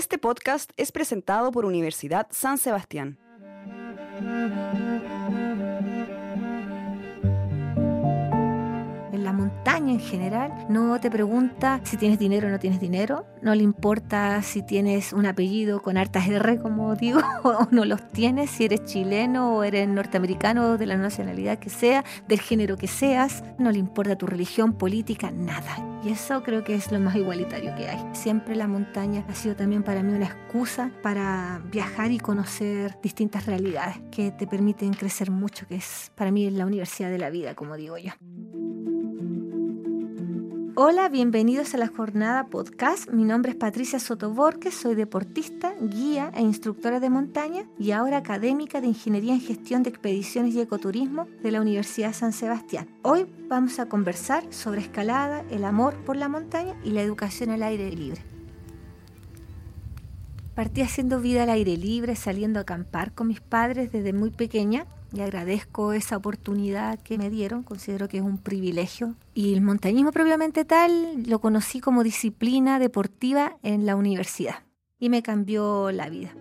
Este podcast es presentado por Universidad San Sebastián. En general no te pregunta si tienes dinero o no tienes dinero, no le importa si tienes un apellido con hartas R, como digo, o no los tienes, si eres chileno o eres norteamericano, de la nacionalidad que sea, del género que seas, no le importa tu religión, política, nada. Y eso creo que es lo más igualitario que hay. Siempre la montaña ha sido también para mí una excusa para viajar y conocer distintas realidades que te permiten crecer mucho, que es para mí la universidad de la vida, como digo yo. Hola, bienvenidos a la jornada podcast. Mi nombre es Patricia Sotoborges, soy deportista, guía e instructora de montaña y ahora académica de Ingeniería en Gestión de Expediciones y Ecoturismo de la Universidad San Sebastián. Hoy vamos a conversar sobre escalada, el amor por la montaña y la educación al aire libre. Partí haciendo vida al aire libre, saliendo a acampar con mis padres desde muy pequeña y agradezco esa oportunidad que me dieron, considero que es un privilegio. Y el montañismo propiamente tal lo conocí como disciplina deportiva en la universidad y me cambió la vida.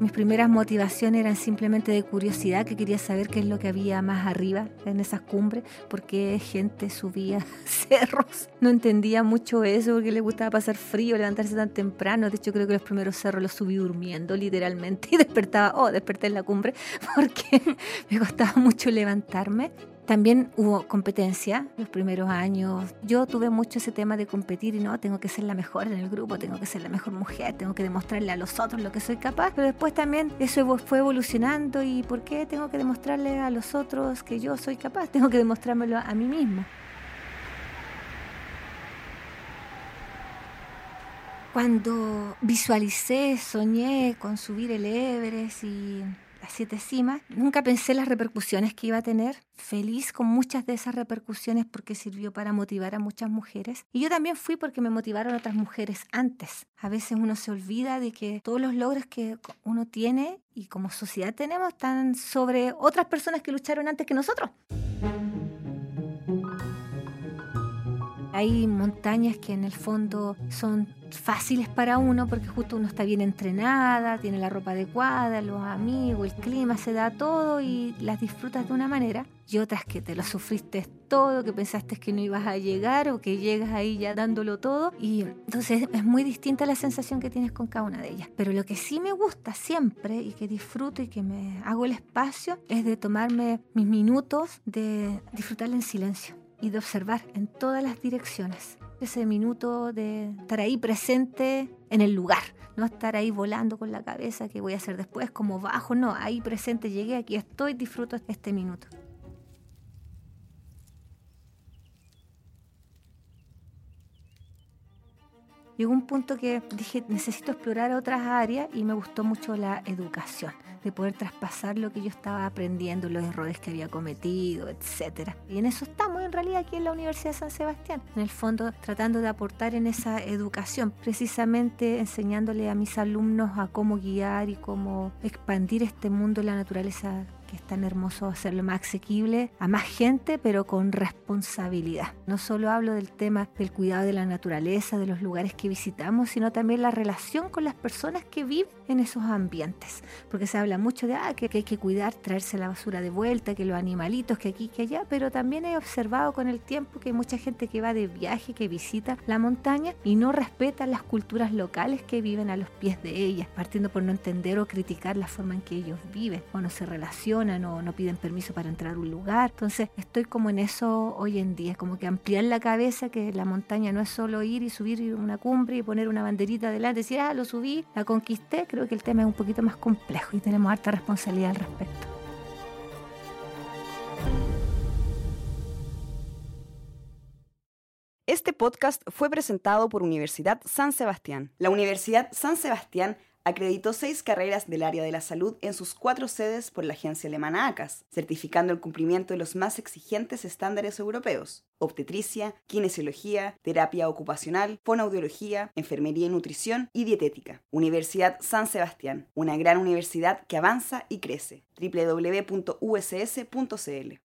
Mis primeras motivaciones eran simplemente de curiosidad, que quería saber qué es lo que había más arriba en esas cumbres, por qué gente subía cerros. No entendía mucho eso, porque le gustaba pasar frío, levantarse tan temprano. De hecho, creo que los primeros cerros los subí durmiendo, literalmente, y despertaba, oh, desperté en la cumbre, porque me costaba mucho levantarme. También hubo competencia los primeros años. Yo tuve mucho ese tema de competir y no, tengo que ser la mejor en el grupo, tengo que ser la mejor mujer, tengo que demostrarle a los otros lo que soy capaz. Pero después también eso fue evolucionando y ¿por qué tengo que demostrarle a los otros que yo soy capaz? Tengo que demostrármelo a mí mismo. Cuando visualicé, soñé con subir el Everest y las siete cimas. Nunca pensé las repercusiones que iba a tener. Feliz con muchas de esas repercusiones porque sirvió para motivar a muchas mujeres. Y yo también fui porque me motivaron otras mujeres antes. A veces uno se olvida de que todos los logros que uno tiene y como sociedad tenemos están sobre otras personas que lucharon antes que nosotros. Hay montañas que en el fondo son fáciles para uno porque justo uno está bien entrenada, tiene la ropa adecuada, los amigos, el clima, se da todo y las disfrutas de una manera. Y otras que te lo sufriste todo, que pensaste que no ibas a llegar o que llegas ahí ya dándolo todo. Y entonces es muy distinta la sensación que tienes con cada una de ellas. Pero lo que sí me gusta siempre y que disfruto y que me hago el espacio es de tomarme mis minutos de disfrutarla en silencio y de observar en todas las direcciones. Ese minuto de estar ahí presente en el lugar, no estar ahí volando con la cabeza, que voy a hacer después, como bajo, no, ahí presente, llegué, aquí estoy, disfruto este minuto. Llegó un punto que dije, necesito explorar otras áreas y me gustó mucho la educación de poder traspasar lo que yo estaba aprendiendo, los errores que había cometido, etc. Y en eso estamos en realidad aquí en la Universidad de San Sebastián, en el fondo tratando de aportar en esa educación, precisamente enseñándole a mis alumnos a cómo guiar y cómo expandir este mundo de la naturaleza que es tan hermoso hacerlo más asequible a más gente, pero con responsabilidad. No solo hablo del tema del cuidado de la naturaleza, de los lugares que visitamos, sino también la relación con las personas que viven en esos ambientes. Porque se habla mucho de ah, que, hay que cuidar, traerse la basura de vuelta, que los animalitos, que aquí, que allá, pero también he observado con el tiempo que hay mucha gente que va de viaje, que visita la montaña y no respeta las culturas locales que viven a los pies de ellas, partiendo por no entender o criticar la forma en que ellos viven o no se relacionan no, no piden permiso para entrar a un lugar. Entonces estoy como en eso hoy en día, como que ampliar la cabeza, que la montaña no es solo ir y subir una cumbre y poner una banderita adelante, decir, ah, lo subí, la conquisté. Creo que el tema es un poquito más complejo y tenemos harta responsabilidad al respecto. Este podcast fue presentado por Universidad San Sebastián. La Universidad San Sebastián acreditó seis carreras del área de la salud en sus cuatro sedes por la agencia alemana ACAS, certificando el cumplimiento de los más exigentes estándares europeos, obstetricia, kinesiología, terapia ocupacional, fonoaudiología, enfermería y nutrición y dietética. Universidad San Sebastián, una gran universidad que avanza y crece. www.uss.cl